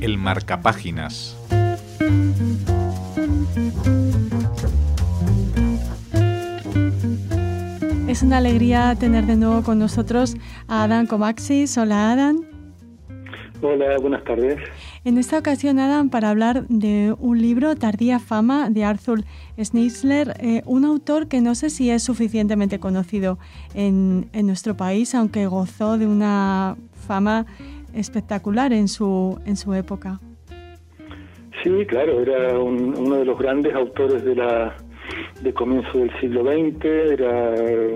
El marcapáginas. Es una alegría tener de nuevo con nosotros a Adam Comaxis. Hola, Adam. Hola, buenas tardes. En esta ocasión, Adam, para hablar de un libro, Tardía Fama, de Arthur Schnitzler, eh, un autor que no sé si es suficientemente conocido en, en, nuestro país, aunque gozó de una fama espectacular en su, en su época. Sí, claro, era uno de los grandes autores de la de comienzo del siglo XX, era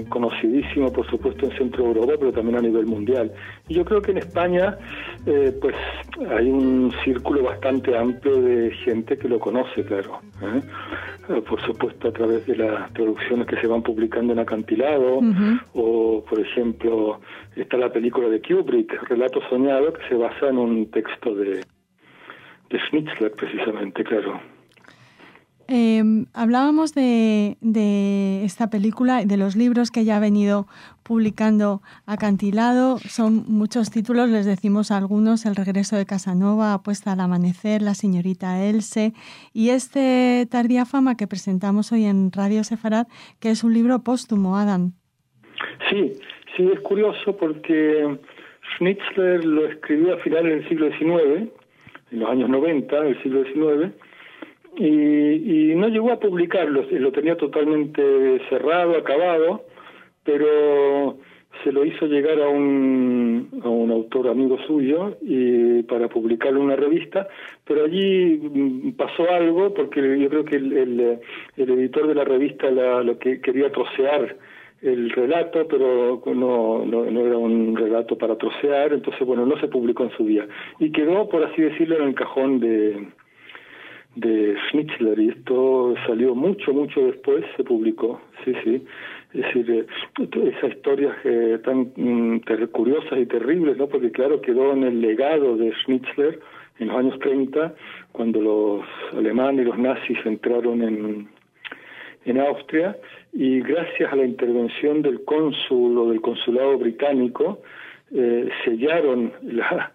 conocidísimo por supuesto en Centro Europa, pero también a nivel mundial. Y yo creo que en España eh, pues hay un círculo bastante amplio de gente que lo conoce, claro. ¿eh? Eh, por supuesto a través de las traducciones que se van publicando en Acantilado, o por ejemplo está la película de Kubrick, Relato Soñado, que se basa en un texto de, de Schnitzler precisamente, claro. Eh, hablábamos de, de, esta película y de los libros que ya ha venido publicando Acantilado. Son muchos títulos, les decimos algunos, El regreso de Casanova, Apuesta al amanecer, La señorita Else y este Tardía Fama que presentamos hoy en Radio Sefarad, que es un libro póstumo, Adam. Sí, sí, es curioso porque Schnitzler lo escribió a finales del siglo XIX, en los años 90 del siglo XIX, y, y, no llegó a publicarlo, lo tenía totalmente cerrado, acabado, pero se lo hizo llegar a un, a un autor amigo suyo y para publicarlo en una revista, pero allí mm, pasó algo porque yo creo que el, el, el editor de la revista la, lo que quería trocear el relato, pero no, no, no, era un relato para trocear, entonces bueno, no se publicó en su día. Y quedó, por así decirlo, en el cajón de, de Schnitzler y esto salió mucho, mucho después, se publicó, sí, sí. Es decir, eh, esas historias eh, tan mm, curiosas y terribles, ¿no? Porque claro, quedó en el legado de Schnitzler en los años 30, cuando los alemanes y los nazis entraron en, en Austria, y gracias a la intervención del cónsul o del consulado británico, eh, sellaron la,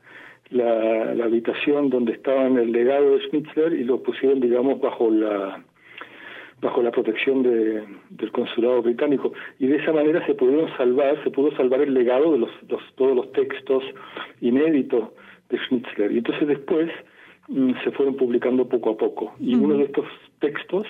la, la, habitación donde estaba el legado de Schnitzler y lo pusieron, digamos, bajo la bajo la protección de, del consulado británico y de esa manera se pudieron salvar, se pudo salvar el legado de los, los todos los textos inéditos de Schnitzler y entonces después mm, se fueron publicando poco a poco y uh -huh. uno de estos textos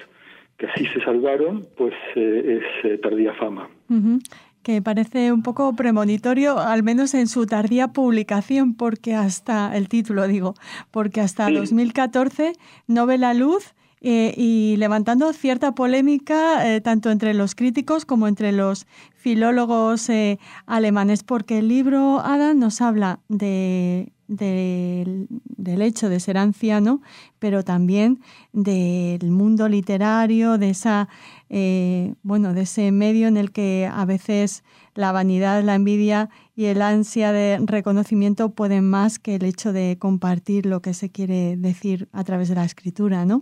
que así se salvaron pues eh, es eh, Tardía Fama. Uh -huh que parece un poco premonitorio, al menos en su tardía publicación, porque hasta el título, digo, porque hasta sí. 2014 no ve la luz eh, y levantando cierta polémica eh, tanto entre los críticos como entre los filólogos eh, alemanes, porque el libro Adam nos habla de, de, del hecho de ser anciano, pero también del mundo literario, de esa eh, bueno, de ese medio en el que a veces la vanidad, la envidia y el ansia de reconocimiento pueden más que el hecho de compartir lo que se quiere decir a través de la escritura, ¿no?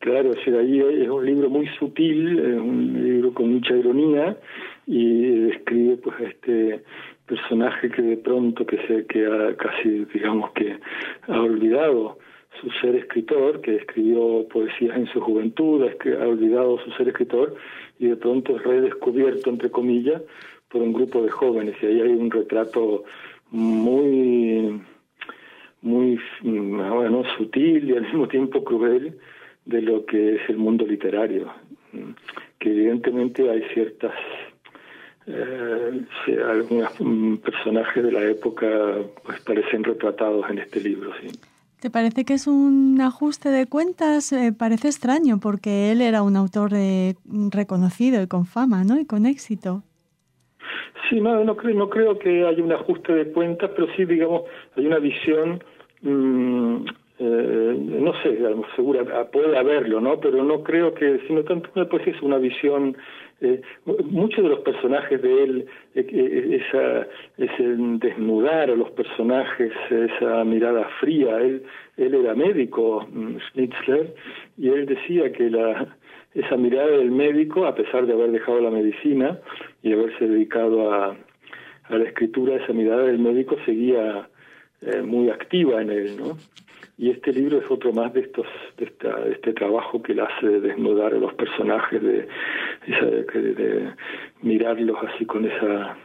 Claro, es un libro muy sutil, es un libro con mucha ironía y describe pues este personaje que de pronto que se que ha casi digamos que ha olvidado su ser escritor, que escribió poesías en su juventud, ha olvidado su ser escritor y de pronto es redescubierto, entre comillas, por un grupo de jóvenes. Y ahí hay un retrato muy, muy, bueno, sutil y al mismo tiempo cruel de lo que es el mundo literario, que evidentemente hay ciertas eh, algunos personajes de la época pues parecen retratados en este libro, sí. ¿Te parece que es un ajuste de cuentas? Eh, parece extraño porque él era un autor de, reconocido y con fama, ¿no? Y con éxito. Sí, no, no, creo, no creo que haya un ajuste de cuentas, pero sí, digamos, hay una visión, mmm, eh, no sé, segura, puede haberlo, ¿no? Pero no creo que, sino tanto, pues es una visión eh, muchos de los personajes de él, eh, esa, ese desnudar a los personajes, esa mirada fría, él, él era médico, mm, Schnitzler, y él decía que la, esa mirada del médico, a pesar de haber dejado la medicina y haberse dedicado a, a la escritura, esa mirada del médico seguía eh, muy activa en él, ¿no? Y este libro es otro más de estos de, esta, este trabajo que él hace de desnudar a los personajes, de, de, de mirarlos así con esa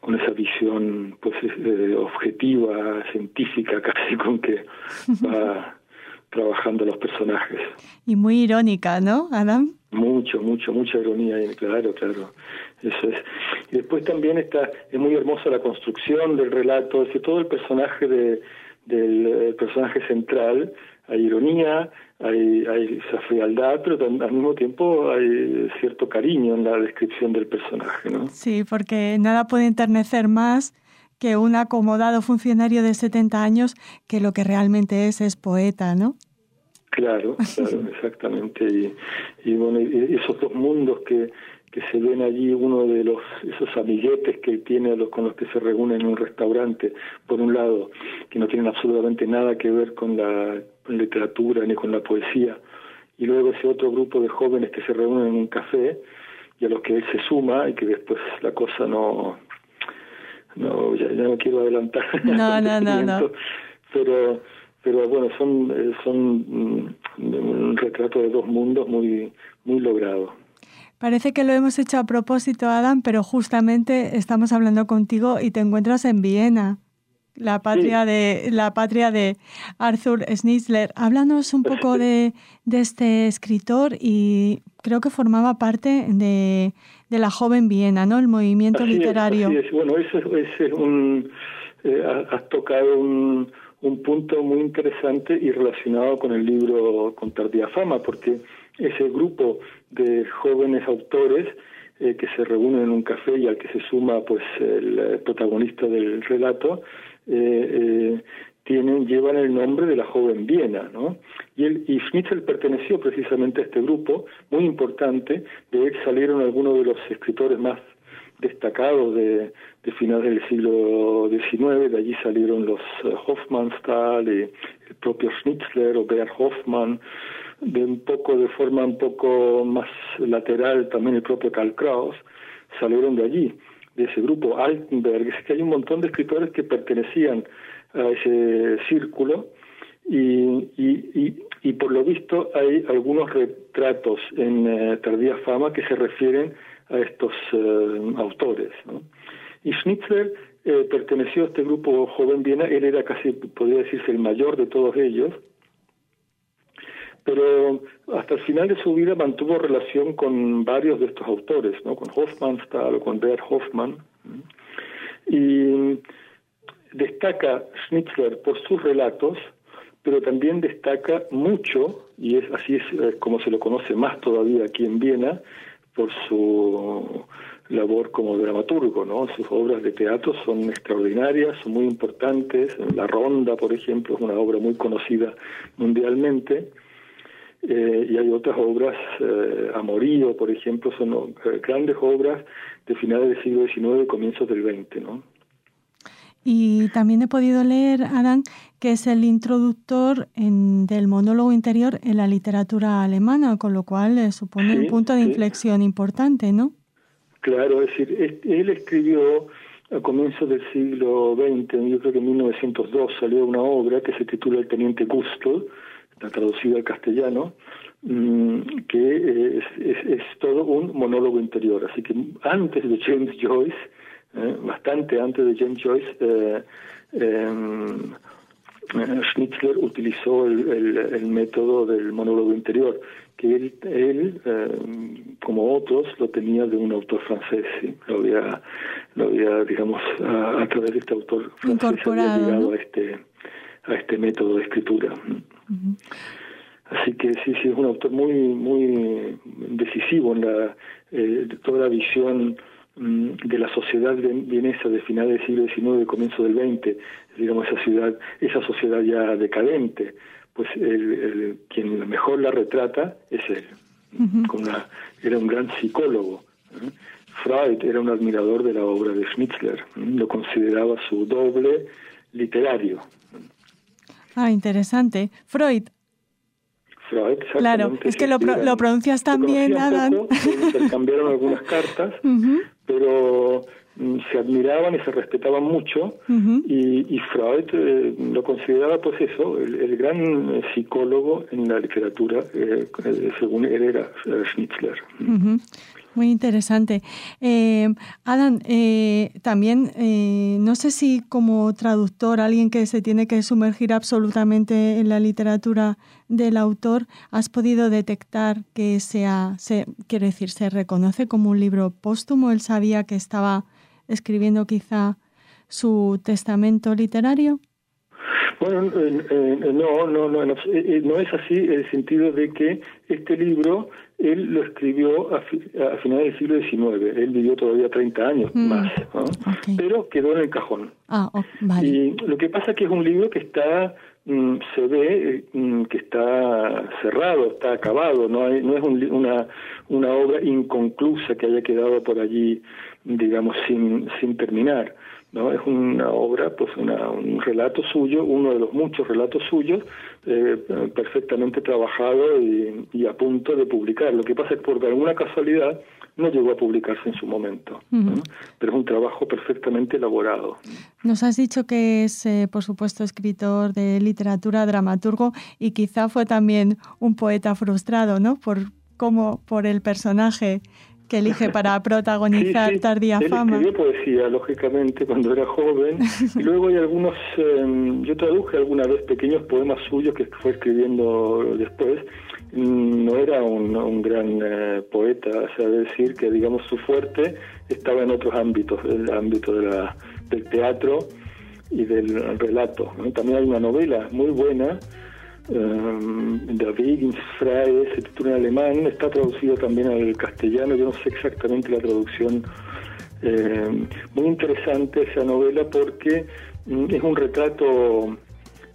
con esa visión pues eh, objetiva, científica casi con que va trabajando los personajes. Y muy irónica, ¿no, Adam? Mucho, mucho, mucha ironía, claro, claro. Eso es. Y después también está, es muy hermosa la construcción del relato, es que todo el personaje de, del personaje central, hay ironía, hay, hay esa frialdad, pero al mismo tiempo hay cierto cariño en la descripción del personaje, ¿no? Sí, porque nada puede enternecer más que un acomodado funcionario de 70 años que lo que realmente es es poeta, ¿no? Claro, claro, exactamente. Y, y bueno, esos dos mundos que, que se ven allí, uno de los esos amiguetes que tiene los, con los que se reúnen en un restaurante, por un lado, que no tienen absolutamente nada que ver con la literatura ni con la poesía, y luego ese otro grupo de jóvenes que se reúnen en un café y a los que él se suma y que después la cosa no no ya, no quiero adelantar no no no, no. pero pero bueno son eh, son mm, un retrato de dos mundos muy muy logrado Parece que lo hemos hecho a propósito, Adam, pero justamente estamos hablando contigo y te encuentras en Viena, la patria de la patria de Arthur Schnitzler. Háblanos un poco de, de este escritor y creo que formaba parte de, de la joven Viena, ¿no? El movimiento literario. Bueno, ese, es un, eh, has tocado un, un punto muy interesante y relacionado con el libro con tardía fama, porque ese grupo de jóvenes autores eh, que se reúnen en un café y al que se suma pues el eh, protagonista del relato eh, tienen llevan el nombre de la joven Viena, ¿no? Y, él, y Schnitzel perteneció precisamente a este grupo muy importante. De él salieron algunos de los escritores más destacados de, de finales del siglo XIX. De allí salieron los Hofmannsthal, y el propio Schnitzler o Bert Hoffmann. De un poco de forma un poco más lateral también el propio Karl Kraus salieron de allí de ese grupo, Altenberg, es que hay un montón de escritores que pertenecían a ese círculo y, y, y, por lo visto hay algunos retratos en eh, Tardía Fama que se refieren a estos eh, autores. Y Schnitzler eh, perteneció a este grupo joven Viena, él era casi, podría decirse, el mayor de todos ellos, pero hasta el final de su vida mantuvo relación con varios de estos autores, ¿no? con Hofmannsthal con Bert Hoffmann. Y destaca Schnitzler por sus relatos, pero también destaca mucho, y es así es eh, como se lo conoce más todavía aquí en Viena, por su labor como dramaturgo, ¿no? Sus obras de teatro son extraordinarias, son muy importantes. La Ronda, por ejemplo, es una obra muy conocida mundialmente. Eh, y hay otras obras, eh, Amorío, por ejemplo, son eh, grandes obras de finales del siglo XIX y comienzos del XX, ¿no? Y también he podido leer, Adán, que es el introductor en, del monólogo interior en la literatura alemana, con lo cual supone un punto de inflexión importante, ¿no? Claro, es decir, él escribió a comienzos del siglo XX, yo creo que en 1902 salió una obra que se titula El Teniente Gusto, está traducido al castellano, mm, que es, es, todo un monólogo interior. Así que antes de James Joyce, eh, bastante antes de James Joyce, eh, em, eh, Schnitzler utilizó el, el, método del monólogo interior, que él, él como otros, lo tenía de un autor francés, lo había, lo había digamos, a, través de este autor francés había llegado a este a este método de escritura. Así que sí, sí, es un autor muy, muy decisivo en la, eh, toda la visión mm, de la sociedad vienesa de finales del siglo XIX y comienzo del XX, digamos esa ciudad, esa sociedad ya decadente, pues el, quien mejor la retrata es él. Con era un gran psicólogo. Freud era un admirador de la obra de Schnitzler, lo consideraba su doble literario. Ah, interesante. Freud. Freud, Claro, es que lo, lo pronuncias tan bien, Adam. cambiaron algunas cartas, pero mm, se admiraban y se respetaban mucho y, Freud eh, lo consideraba pues eso, el, gran psicólogo en la literatura, según él era Schnitzler. Muy interesante. Eh, Adam, eh, también, eh, no sé si como traductor, alguien que se tiene que sumergir absolutamente en la literatura del autor, has podido detectar que sea, se, quiere decir, se reconoce como un libro póstumo. Él sabía que estaba escribiendo quizá su testamento literario. Bueno, no, no, no, no, no es así en el sentido de que este libro él lo escribió a, finales del siglo XIX. Él vivió todavía 30 años mm. más, pero quedó en el cajón. Ah, Y lo que pasa es que es un libro que está, mm, se ve mm, que está cerrado, está acabado, no, hay, no es una, una obra inconclusa que haya quedado por allí, digamos, sin, sin terminar. ¿No? Es una obra, pues un relato suyo, uno de los muchos relatos suyos, eh, perfectamente trabajado y, a punto de publicar. Lo que pasa es que por alguna casualidad no llegó a publicarse en su momento, pero es un trabajo perfectamente elaborado. Nos has dicho que es, eh, por supuesto, escritor de literatura, dramaturgo y quizá fue también un poeta frustrado, ¿no? Por cómo, por el personaje que elige para protagonizar Tardía Fama. Escribió poesía, lógicamente, cuando era joven. y luego hay algunos, em, yo traduje alguna vez pequeños poemas suyos que fue escribiendo después. Mm, no era un, gran eh, poeta, o sea, decir que, digamos, su fuerte estaba en otros ámbitos, el ámbito de la, del teatro y del relato. También hay una novela muy buena David Freie se titula en alemán, está traducido también al castellano, yo no sé exactamente la traducción. Eh, muy interesante esa novela porque mm, es un retrato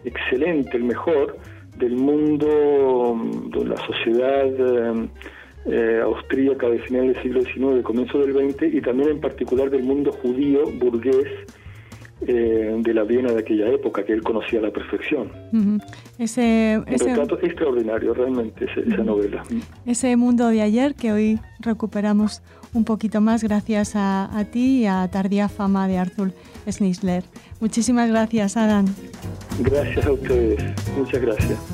excelente, el mejor, del mundo, de la sociedad eh, eh, austríaca de final del siglo XIX, comienzo del XX, y también en particular del mundo judío burgués eh, de la Viena de aquella época que él conocía a la perfección. ese, Un retrato extraordinario realmente esa novela. Ese mundo de ayer que hoy recuperamos un poquito más gracias a, ti y a Tardía Fama de Arthur Schnitzler. Muchísimas gracias, Adam. Gracias a ustedes. Muchas gracias.